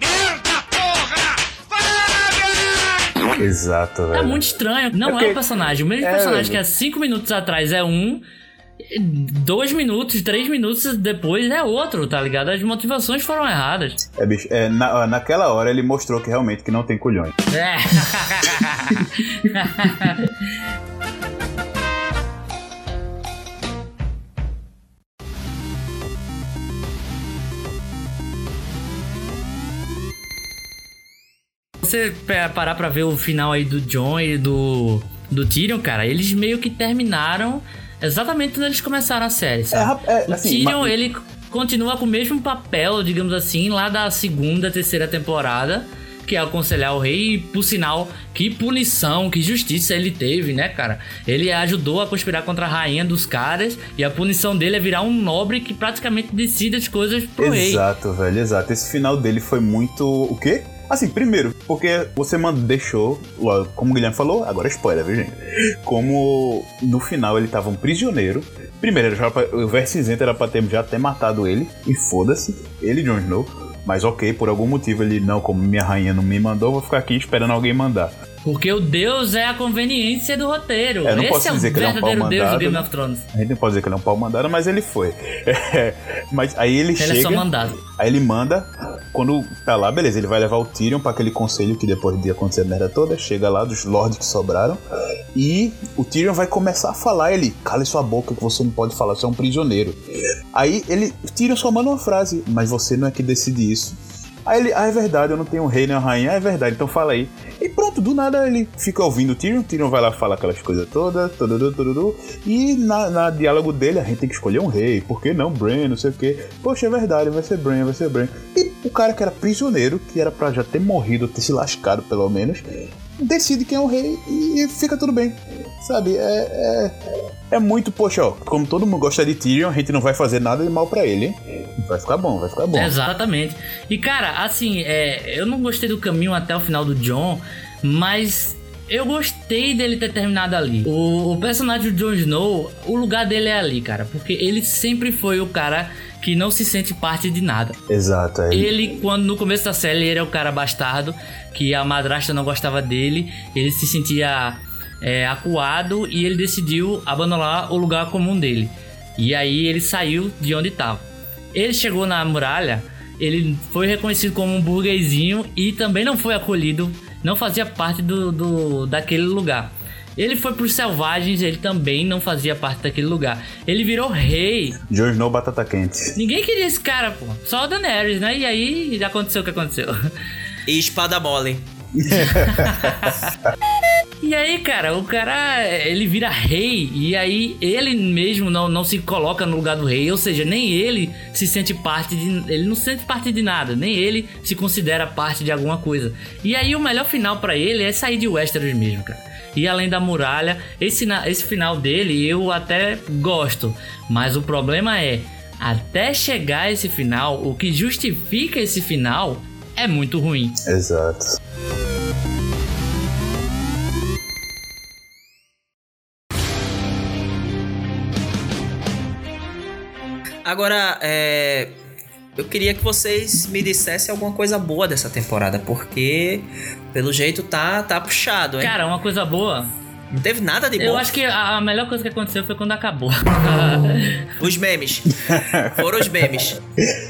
merda, porra! Exato, velho. É muito estranho. Não é, porque... é o personagem. O mesmo é, personagem velho. que há 5 minutos atrás é um, dois minutos, três minutos depois é outro, tá ligado? As motivações foram erradas. É, bicho, é, na, naquela hora ele mostrou que realmente que não tem culhões. É. [laughs] Você parar pra ver o final aí do John e do, do Tyrion, cara, eles meio que terminaram exatamente quando eles começaram a série, sabe? É, é, assim, o Tyrion, mas... ele continua com o mesmo papel, digamos assim, lá da segunda, terceira temporada, que é aconselhar o rei, e por sinal, que punição, que justiça ele teve, né, cara? Ele ajudou a conspirar contra a rainha dos caras, e a punição dele é virar um nobre que praticamente decide as coisas pro exato, rei. Exato, velho, exato. Esse final dele foi muito. O quê? Assim, primeiro, porque você deixou, como o Guilherme falou, agora é spoiler, viu, gente? Como no final ele tava um prisioneiro. Primeiro, já, o Ver Cinzento era pra ter já ter matado ele, e foda-se, ele, Jon Snow. Mas ok, por algum motivo ele, não, como minha rainha não me mandou, vou ficar aqui esperando alguém mandar. Porque o Deus é a conveniência do roteiro. É, não Esse posso é dizer o que ele é um pau verdadeiro Deus mandado. de Game of Thrones. A gente não pode dizer que ele é um pau mandado, mas ele foi. [laughs] É, mas aí ele, ele chega. é só mandado. Aí ele manda. Quando tá lá, beleza, ele vai levar o Tyrion pra aquele conselho que depois de acontecer a merda toda, chega lá dos lords que sobraram. E o Tyrion vai começar a falar. Ele, cale sua boca que você não pode falar, você é um prisioneiro. Aí ele, o Tyrion só manda uma frase, mas você não é que decide isso. Aí ele, ah, é verdade, eu não tenho um rei nem uma rainha, ah, é verdade, então fala aí. E pronto, do nada ele fica ouvindo o Tyrion, Tyrion vai lá falar aquelas coisas todas, tuduru, tuduru, e na, na diálogo dele a gente tem que escolher um rei, por que não Bran, não sei o que. Poxa, é verdade, vai ser Bran, vai ser Bran. E o cara que era prisioneiro, que era pra já ter morrido, ter se lascado pelo menos, decide quem é o rei e fica tudo bem. Sabe? É, é, é muito, poxa, ó, como todo mundo gosta de Tyrion, a gente não vai fazer nada de mal para ele, hein? Vai ficar bom, vai ficar bom. Exatamente. E cara, assim, é, eu não gostei do caminho até o final do John, mas eu gostei dele ter terminado ali. O, o, personagem do Jon Snow, o lugar dele é ali, cara. Porque ele sempre foi o cara que não se sente parte de nada. Exato. É. Ele, quando no começo da série, ele era o cara bastardo, que a madrasta não gostava dele, ele se sentia é, acuado e ele decidiu abandonar o lugar comum dele. E aí ele saiu de onde estava. Ele chegou na muralha, ele foi reconhecido como um burguesinho e também não foi acolhido, não fazia parte do, do daquele lugar. Ele foi pros selvagens, ele também não fazia parte daquele lugar. Ele virou rei. Jon Snow batata quente. Ninguém queria esse cara, pô. Só o Daenerys, né? E aí já aconteceu o que aconteceu. E espada mole. [laughs] e aí, cara, o cara ele vira rei e aí ele mesmo não, não se coloca no lugar do rei, ou seja, nem ele se sente parte de. Ele não se sente parte de nada, nem ele se considera parte de alguma coisa. E aí o melhor final para ele é sair de Westeros mesmo, cara. E além da muralha, esse, esse final dele eu até gosto, mas o problema é. Até chegar a esse final, o que justifica esse final é muito ruim. Exato. Agora, é, eu queria que vocês me dissessem alguma coisa boa dessa temporada, porque pelo jeito tá, tá puxado, hein? Cara, uma coisa boa Não teve nada de bom. Eu acho que a melhor coisa que aconteceu foi quando acabou. [laughs] Os memes. Foram os memes.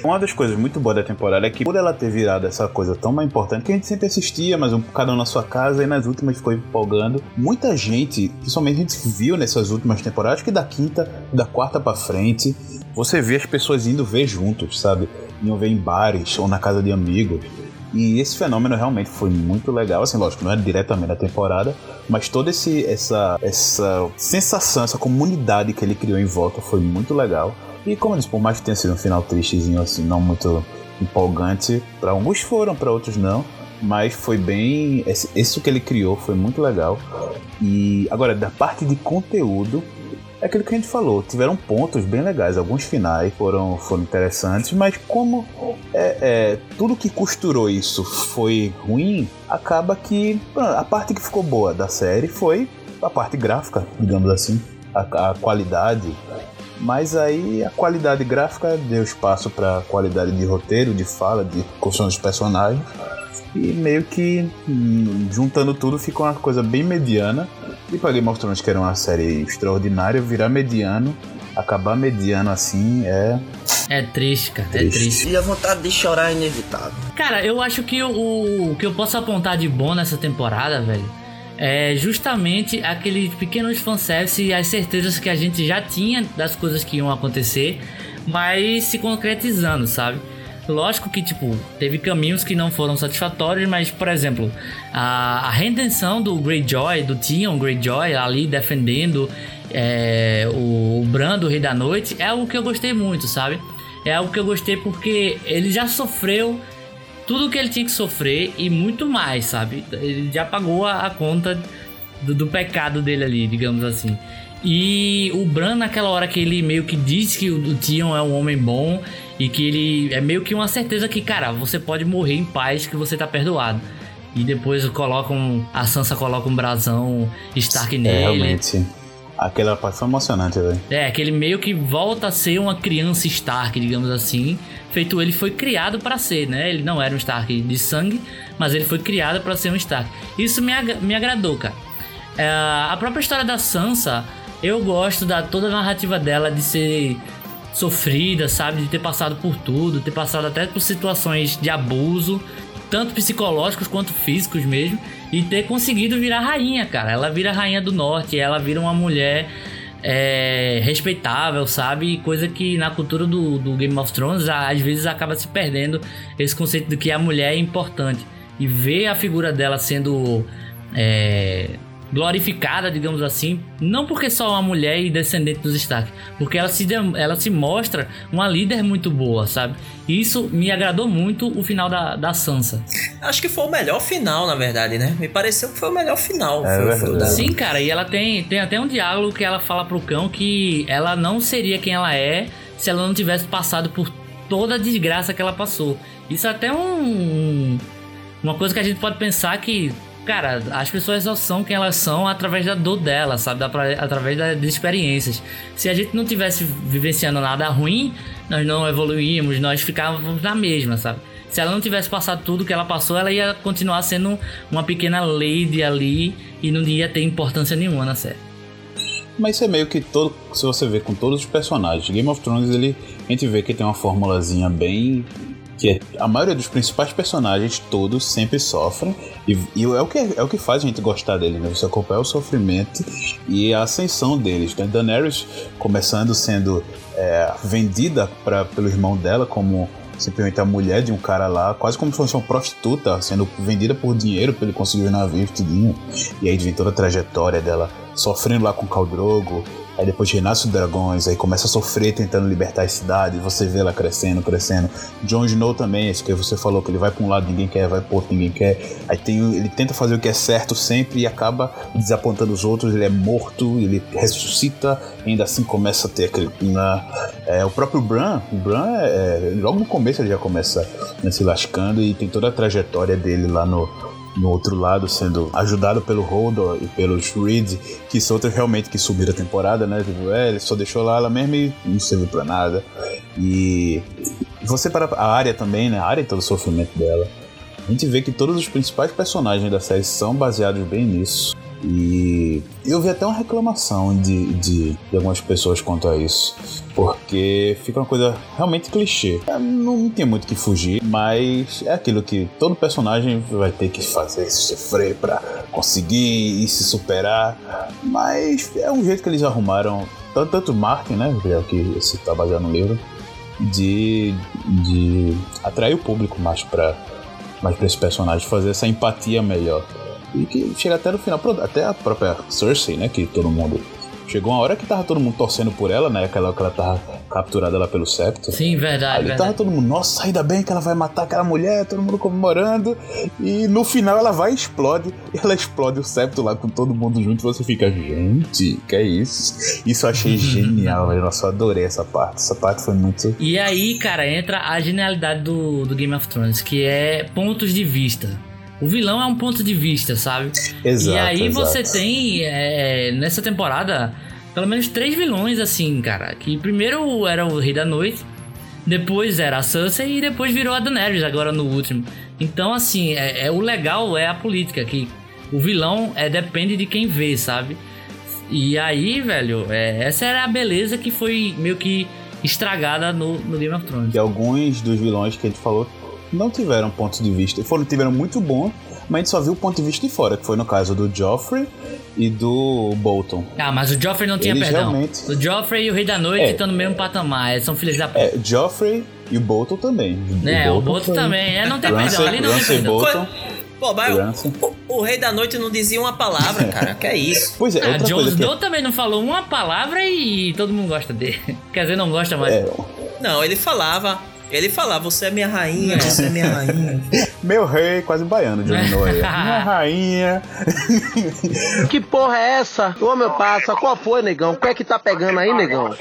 Uma das coisas muito boas da temporada é que, por ela ter virado essa coisa tão mais importante, que a gente sempre assistia, mas um, cada um na sua casa, e nas últimas ficou empolgando. Muita gente, principalmente a gente viu nessas últimas temporadas, que da quinta, da quarta pra frente, você vê as pessoas indo ver juntos, sabe? Iam ver em bares ou na casa de amigos. E esse fenômeno realmente foi muito legal, assim, lógico, não é diretamente da temporada, mas toda esse, essa, essa sensação, essa comunidade que ele criou em volta foi muito legal. E como eu disse, por mais que tenha sido um final tristezinho, assim, não muito empolgante, para alguns foram, para outros não, mas foi bem. Isso que ele criou foi muito legal. E agora, da parte de conteúdo, é aquilo que a gente falou, tiveram pontos bem legais, alguns finais foram, foram interessantes, mas como é, é, tudo que costurou isso foi ruim, acaba que a parte que ficou boa da série foi a parte gráfica, digamos assim, a, a qualidade. Mas aí a qualidade gráfica deu espaço para qualidade de roteiro, de fala, de construção dos personagens. E meio que hum, juntando tudo fica uma coisa bem mediana. E pra Game of Thrones, que era uma série extraordinária, virar mediano, acabar mediano assim é. é triste, cara. É Triste. triste. E a vontade de chorar é inevitável. Cara, eu acho que o, o que eu posso apontar de bom nessa temporada, velho, é justamente aqueles pequenos fanservice e as certezas que a gente já tinha das coisas que iam acontecer, mas se concretizando, sabe? Lógico que, tipo, teve caminhos que não foram satisfatórios, mas, por exemplo, a, a redenção do Greyjoy, do Theon Greyjoy ali defendendo é, o, o Bran do Rei da Noite, é algo que eu gostei muito, sabe? É algo que eu gostei porque ele já sofreu tudo que ele tinha que sofrer e muito mais, sabe? Ele já pagou a, a conta do, do pecado dele ali, digamos assim. E o Bran, naquela hora que ele meio que diz que o, o é um homem bom e que ele é meio que uma certeza que, cara, você pode morrer em paz que você tá perdoado. E depois colocam. A Sansa coloca um brasão Stark é nele. realmente. Aquela parte foi emocionante, velho. É, que ele meio que volta a ser uma criança Stark, digamos assim. Feito ele foi criado pra ser, né? Ele não era um Stark de sangue, mas ele foi criado pra ser um Stark. Isso me, agra- me agradou, cara. É, a própria história da Sansa, eu gosto da toda a narrativa dela de ser sofrida, sabe? De ter passado por tudo, ter passado até por situações de abuso, tanto psicológicos quanto físicos mesmo, e ter conseguido virar rainha, cara. Ela vira rainha do norte, ela vira uma mulher é, respeitável, sabe? Coisa que na cultura do, do Game of Thrones às vezes acaba se perdendo esse conceito de que a mulher é importante. E ver a figura dela sendo é, glorificada, digamos assim, não porque só uma mulher e descendente dos Stark, porque ela se, ela se mostra uma líder muito boa, sabe? E isso me agradou muito o final da, da Sansa. Acho que foi o melhor final, na verdade, né? Me pareceu que foi o melhor final. É foi, foi. Sim, cara, e ela tem, tem até um diálogo que ela fala pro cão que ela não seria quem ela é se ela não tivesse passado por toda a desgraça que ela passou. Isso é até um. Uma coisa que a gente pode pensar que, cara, as pessoas só são quem elas são através da dor dela, sabe? Da, através das experiências. Se a gente não tivesse vivenciando nada ruim, nós não evoluímos, nós ficávamos na mesma, sabe? Se ela não tivesse passado tudo que ela passou, ela ia continuar sendo uma pequena lady ali e não ia ter importância nenhuma na série. Mas isso é meio que todo. Se você ver com todos os personagens, Game of Thrones, ele, a gente vê que tem uma formulazinha bem. Que a maioria dos principais personagens, todos sempre sofrem. E, e é, o que, é o que faz a gente gostar dele, né? Você acompanha o sofrimento e a ascensão deles. Né? Daenerys começando sendo é, vendida pra, pelo irmão dela como simplesmente a mulher de um cara lá, quase como se fosse uma prostituta, sendo vendida por dinheiro pra ele conseguir os navios, tudinho. E aí vem toda a trajetória dela sofrendo lá com o Khal Drogo, aí depois renasce os dragões, aí começa a sofrer tentando libertar a cidade, você vê ela crescendo, crescendo. Jon Snow também, isso que você falou, que ele vai pra um lado, ninguém quer, vai pro outro, ninguém quer. Aí tem, ele tenta fazer o que é certo sempre e acaba desapontando os outros, ele é morto, ele ressuscita, ainda assim começa a ter aquele... Na, é, o próprio Bran, o Bran, é, é, logo no começo ele já começa né, se lascando e tem toda a trajetória dele lá no, no outro lado, sendo ajudado pelo Hodor e pelos Reed, que são outros realmente que subiram a temporada, né? Tipo, é, ele só deixou lá ela mesmo e não serviu pra nada. E você para a área também, né? A área todo o sofrimento dela. A gente vê que todos os principais personagens da série são baseados bem nisso. E eu vi até uma reclamação de, de, de algumas pessoas quanto a isso. Porque fica uma coisa realmente clichê. É, Não, tem muito que fugir, mas é aquilo que todo personagem vai ter que fazer, sofrer pra conseguir e se superar. Mas é um jeito que eles arrumaram, tanto, tanto Martin, né? Que é se tá baseado no livro, de, de atrair o público mais pra, mais pra esse personagem, fazer essa empatia melhor. E que chega até no final, pronto, até a própria Cersei, né? Que todo mundo. Chegou uma hora que tava todo mundo torcendo por ela, né? Aquela que ela tava capturada lá pelo septo. Sim, verdade, Ali tava verdade. todo mundo, nossa, ainda bem que ela vai matar aquela mulher, todo mundo comemorando. E no final ela vai e explode. E [laughs] ela explode o septo lá com todo mundo junto. E você fica, gente, que é isso? Isso eu achei [laughs] genial, velho. Nossa, eu adorei essa parte. Essa parte foi muito. E aí, cara, entra a genialidade do, do Game of Thrones, que é pontos de vista. O vilão é um ponto de vista, sabe? Exato. e aí exato. você tem, é, nessa temporada, pelo menos três vilões, assim, cara. Que primeiro era o Rei da Noite, depois era a Cersei e depois virou a Daenerys, agora no último. Então, assim, é, é- o legal é a política, que o vilão é, depende de quem vê, sabe? E aí, velho, é, essa era a beleza que foi meio que estragada no, no Game of Thrones. que alguns dos vilões que a gente falou não tiveram ponto de vista. Foram, tiveram muito bom, mas a gente só viu o ponto de vista de fora, que foi no caso do Joffrey e do Bolton. Ah, mas o Joffrey não tinha Eles perdão. realmente- O Joffrey e o Rei da Noite É. estão no mesmo patamar, eles são filhos da puta. É, Joffrey e o Bolton também. É, o Bolton foi- também. É, não tem perdão, ali não tem perdão. Bolton. Pô, mas o, o, o Rei da Noite não dizia uma palavra, [laughs] cara. que é isso? Pois é, Ah, outra Jon coisa que Snow também não falou uma palavra e todo mundo gosta dele. [laughs] Quer dizer, não gosta mais. é, Não, ele falava. Ele falava, você é minha rainha, você é minha rainha. [laughs] meu rei, quase baiano, aí. [laughs] Minha rainha. [laughs] Que porra é essa? Ô meu passa, qual foi, negão? O que é que tá pegando aí, negão?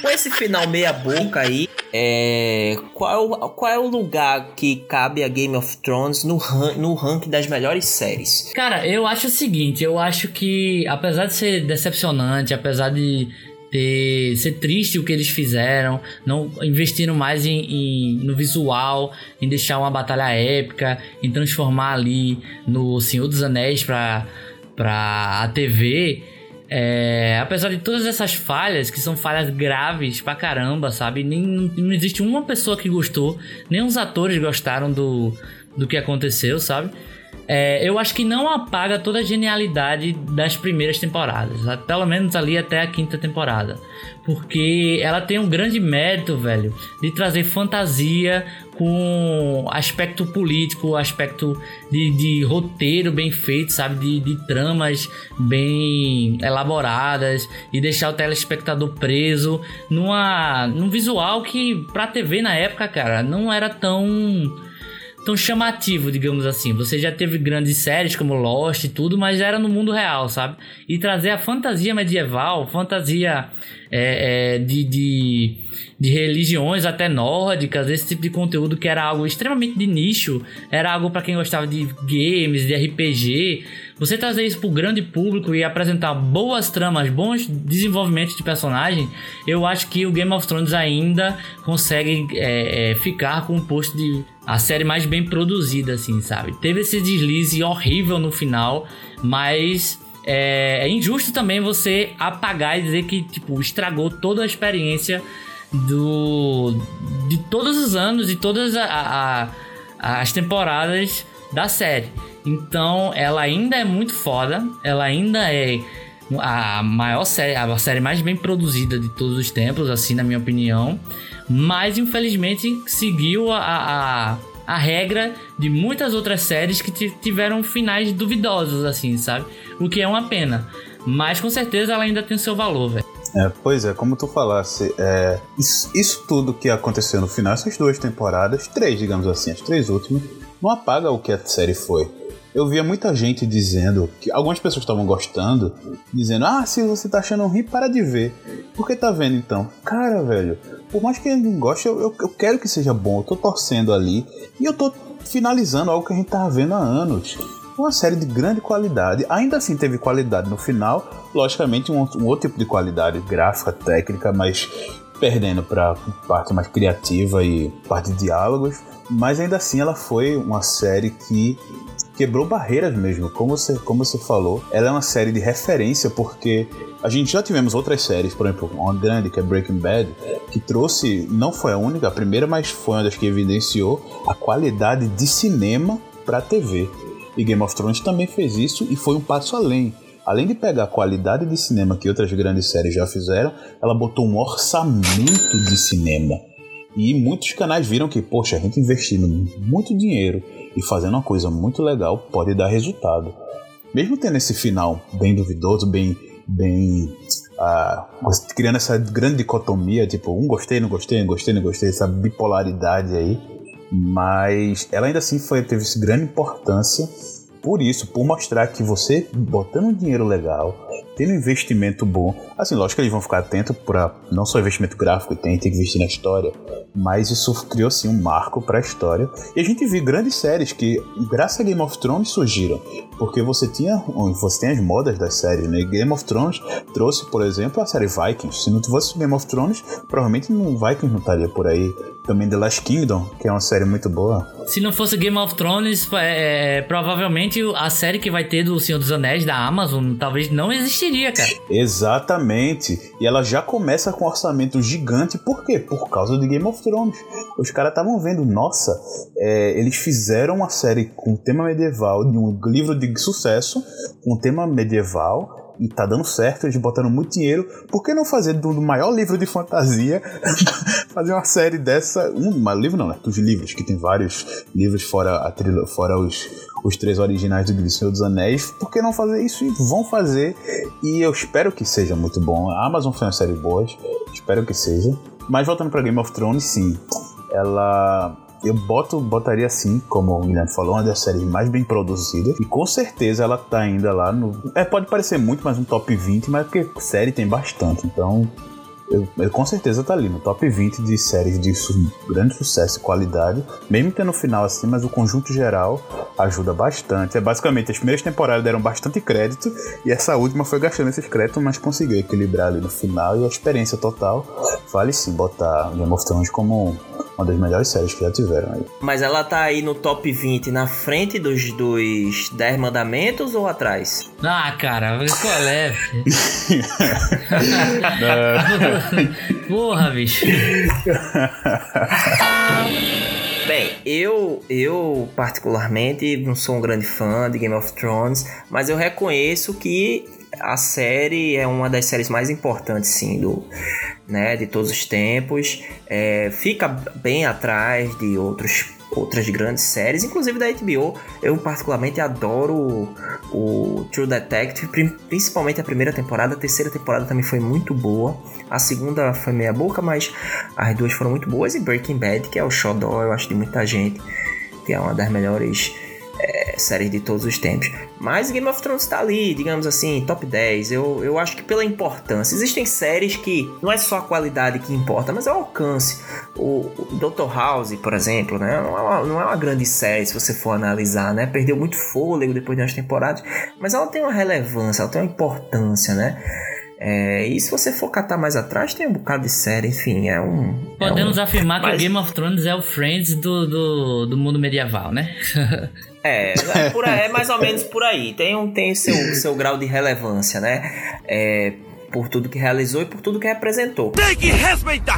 Com esse final meia boca aí, é, qual, é o- qual é o lugar que cabe a Game of Thrones no, ran- no ranking das melhores séries? Cara, eu acho o seguinte, eu acho que apesar de ser decepcionante, apesar de ter, ser triste o que eles fizeram, não investiram mais em, em- no visual, em deixar uma batalha épica, em transformar ali no Senhor dos Anéis pra, pra a TV. é, apesar de todas essas falhas, que são falhas graves pra caramba, sabe? Nem, não existe uma pessoa que gostou, nem os atores gostaram do, do que aconteceu, sabe? É, eu acho que não apaga toda a genialidade das primeiras temporadas, a- pelo menos ali até a quinta temporada, porque ela tem um grande mérito, velho, de trazer fantasia com aspecto político, aspecto de, de roteiro bem feito, sabe, de, de tramas bem elaboradas e deixar o telespectador preso numa num visual que pra TV na época, cara, não era tão tão chamativo, digamos assim. Você já teve grandes séries como Lost e tudo, mas era no mundo real, sabe? E trazer a fantasia medieval, fantasia é, é, de, de, de religiões até nórdicas, esse tipo de conteúdo que era algo extremamente de nicho, era algo para quem gostava de games, de RPG. Você trazer isso pro grande público e apresentar boas tramas, bons desenvolvimentos de personagem, eu acho que o Game of Thrones ainda consegue é, é, ficar com o posto de a série mais bem produzida, assim, sabe? Teve esse deslize horrível no final, mas é, é injusto também você apagar e dizer que, tipo, estragou toda a experiência do de todos os anos e todas a- a- as temporadas da série. Então, ela ainda é muito foda, ela ainda é a maior série, a série mais bem produzida de todos os tempos, assim, na minha opinião. Mas, infelizmente, seguiu a, a, a regra de muitas outras séries que ti- tiveram finais duvidosos, assim, sabe? O que é uma pena. Mas, com certeza, ela ainda tem seu valor, velho. É, pois é, como tu falasse, é, isso, isso tudo que aconteceu no final, essas duas temporadas, três, digamos assim, as três últimas, não apaga o que a série foi. Eu via muita gente dizendo que algumas pessoas estavam gostando, dizendo: Ah, se você tá achando ruim, para de ver. Por que tá vendo então? Cara, velho, por mais que eu não goste, eu, eu, eu quero que seja bom, eu tô torcendo ali e eu tô finalizando algo que a gente tava vendo há anos. Uma série de grande qualidade, ainda assim teve qualidade no final, logicamente um, um outro tipo de qualidade gráfica, técnica, mas perdendo para parte mais criativa e parte de diálogos, mas ainda assim ela foi uma série que quebrou barreiras mesmo, como você, como você falou. Ela é uma série de referência porque a gente já tivemos outras séries, por exemplo, uma grande que é Breaking Bad, que trouxe, não foi a única, a primeira, mas foi uma das que evidenciou a qualidade de cinema para TV. E Game of Thrones também fez isso e foi um passo além. Além de pegar a qualidade de cinema que outras grandes séries já fizeram, ela botou um orçamento de cinema. E muitos canais viram que, poxa, a gente investindo muito dinheiro e fazendo uma coisa muito legal pode dar resultado. Mesmo tendo esse final bem duvidoso, bem. bem ah, criando essa grande dicotomia, tipo, um gostei, não gostei, não gostei, não gostei, essa bipolaridade aí. Mas ela ainda assim foi, teve grande importância por isso, por mostrar que você botando dinheiro legal, tendo um investimento bom, assim, lógico que eles vão ficar atentos para não só investimento gráfico tem, tem que investir na história, mas isso criou sim um marco para a história. E a gente viu grandes séries que, graças a Game of Thrones, surgiram, porque você tinha, você tem as modas das séries, né? Game of Thrones trouxe, por exemplo, a série Vikings. Se não fosse Game of Thrones, provavelmente um Vikings não estaria por aí. Também The Last Kingdom, que é uma série muito boa. Se não fosse Game of Thrones, é, é, provavelmente a série que vai ter do Senhor dos Anéis da Amazon talvez não existiria, cara. Exatamente. E ela já começa com um orçamento gigante, por quê? Por causa de Game of Thrones. Os caras estavam vendo, nossa, é, eles fizeram uma série com tema medieval, de um livro de sucesso, com tema medieval e tá dando certo, eles botaram muito dinheiro. Por que não fazer do, maior livro de fantasia [laughs] fazer uma série dessa? Um, livro não, né? Dos livros, que tem vários livros fora a trilha, fora os, os três originais do Senhor dos Anéis. Por que não fazer isso? E vão fazer. E eu espero que seja muito bom. A Amazon foi uma série boa, espero que seja. Mas voltando para Game of Thrones, sim. Ela eu boto, botaria assim, como o Guilherme falou, uma das séries mais bem produzidas. E com certeza ela tá ainda lá no. É, pode parecer muito, mas um top 20, mas porque série tem bastante. Então, eu, eu, com certeza tá ali no top 20 de séries de su grande sucesso e qualidade, mesmo tendo no final assim, mas o conjunto geral ajuda bastante. É basicamente as primeiras temporadas deram bastante crédito e essa última foi gastando esses créditos, mas conseguiu equilibrar ali no final e a experiência total vale sim botar Game of Thrones como uma das melhores séries que já tiveram aí. Mas ela tá aí no top 20 na frente dos, dos 10 mandamentos ou atrás? Ah, cara, qual [laughs] é? Porra, bicho. Bem, eu, eu particularmente não sou um grande fã de Game of Thrones, mas eu reconheço que a série é uma das séries mais importantes, sim, do, né, de todos os tempos. É, fica bem atrás de outros, outras grandes séries, inclusive da HBO. Eu particularmente adoro o, o True Detective, principalmente a primeira temporada. A terceira temporada também foi muito boa. A segunda foi meia boca, mas as duas foram muito boas. E Breaking Bad, que é o xodó, eu acho, de muita gente, que é uma das melhores é, séries de todos os tempos. Mas Game of Thrones está ali, digamos assim, top 10. Eu, eu acho que pela importância. Existem séries que não é só a qualidade que importa, mas é o alcance. O, o Dr. House, por exemplo, né? Não é, uma, não é uma grande série se você for analisar, né? Perdeu muito fôlego depois de umas temporadas, mas ela tem uma relevância, ela tem uma importância, né? É, e se você for catar mais atrás, tem um bocado de série, enfim, é um. Podemos é um, afirmar mas... que o Game of Thrones é o Friends do, do, do mundo medieval, né? [laughs] É, é, por aí, é mais ou menos por aí. Tem, um, tem seu, seu grau de relevância, né? É, por tudo que realizou e por tudo que representou. Tem que respeitar!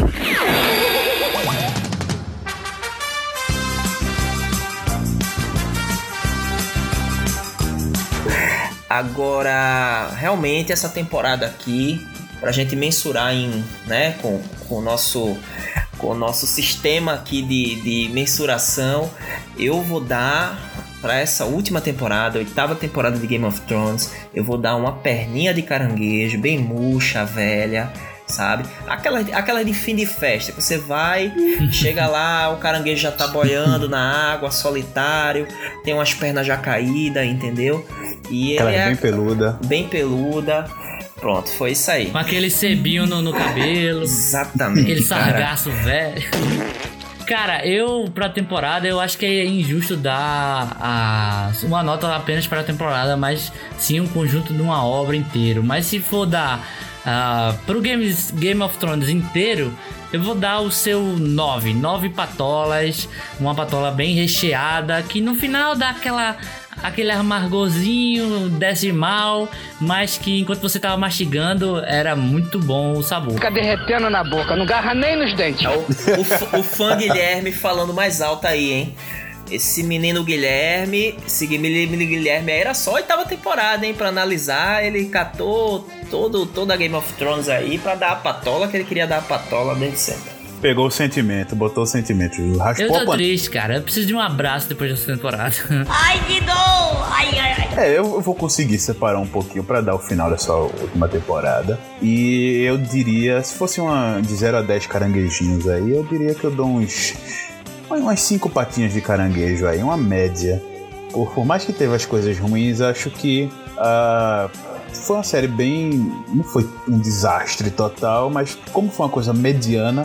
Agora, realmente essa temporada aqui, pra gente mensurar em, né, com, com o nosso com o nosso sistema aqui de, de mensuração, eu vou dar para essa última temporada, oitava temporada de Game of Thrones, eu vou dar uma perninha de caranguejo, bem murcha, velha, sabe? Aquela, aquela de fim de festa, que você vai, [laughs] chega lá, o caranguejo já tá boiando na água, solitário, tem umas pernas já caídas, entendeu? E Aquela é bem peluda. Bem peluda. Pronto, foi isso aí. Com aquele sebinho no, no cabelo. Exatamente. Aquele sargaço velho. Cara, eu pra temporada eu acho que é injusto dar a, uma nota apenas para a temporada, mas sim um conjunto de uma obra inteiro. Mas se for dar uh, pro Games, Game of Thrones inteiro, eu vou dar o seu 9. 9 patolas, uma patola bem recheada, que no final dá aquela aquele amargorzinho decimal, mas que enquanto você tava mastigando era muito bom o sabor. Fica derretendo na boca, não garra nem nos dentes. O, o, o fã Guilherme falando mais alto aí, hein? Esse menino Guilherme, esse menino Guilherme aí era só a oitava temporada, hein? Pra analisar, ele catou todo, toda a Game of Thrones aí pra dar a patola que ele queria dar a patola desde sempre. Pegou o sentimento, botou o sentimento, Eu raspou a tô panela. triste, cara. Eu preciso de um abraço depois dessa temporada. [laughs] Ai, que dor! Ai, ai, ai. É, eu eu vou conseguir separar um pouquinho pra dar o final dessa última temporada. E eu diria, se fosse uma de 0 a 10 caranguejinhos aí, eu diria que eu dou uns. umas 5 patinhas de caranguejo aí, uma média. Por, por mais que teve as coisas ruins, acho que ah, foi uma série bem. Não foi um desastre total, mas como foi uma coisa mediana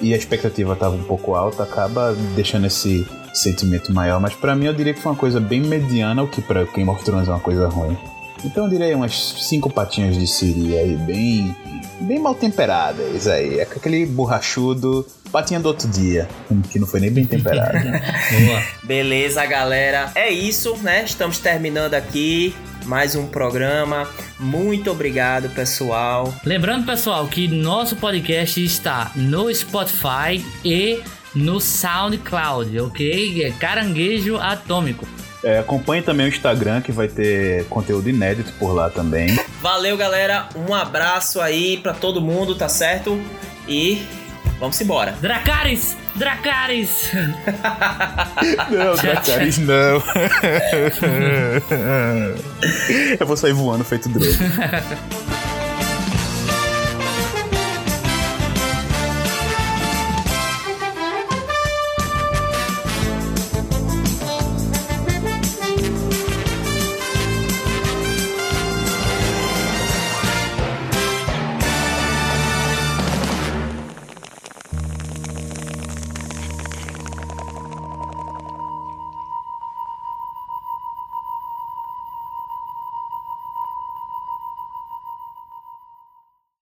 e a expectativa estava um pouco alta, acaba deixando esse sentimento maior. Mas pra mim eu diria que foi uma coisa bem mediana, o que pra Game of Thrones é uma coisa ruim. Então eu diria umas cinco patinhas de siri aí, bem, bem mal temperadas aí. É aquele borrachudo, patinha do outro dia, que não foi nem bem temperado. [laughs] Boa. Beleza, galera. É isso, né? Estamos terminando aqui mais um programa. Muito obrigado, pessoal. Lembrando, pessoal, que nosso podcast está no Spotify e no SoundCloud, ok? É Caranguejo Atômico. É, acompanhe também o Instagram, que vai ter conteúdo inédito por lá também. Valeu, galera. Um abraço aí pra todo mundo, tá certo? E vamos embora. Dracarys! Dracarys! [laughs] Não, Dracarys, não. [laughs] eu vou sair voando feito drone. [laughs]